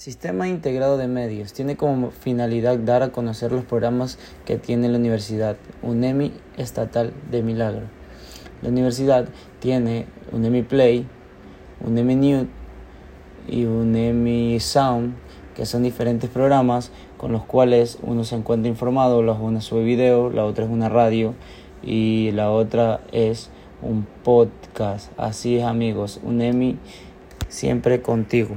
Sistema Integrado de Medios. Tiene como finalidad dar a conocer los programas que tiene la Universidad UNEMI Estatal de Milagro. La universidad tiene UNEMI Play, UNEMI News y UNEMI Sound, que son diferentes programas con los cuales uno se encuentra informado. La una sube video, la otra es una radio y la otra es un podcast. Así es amigos, UNEMI siempre contigo.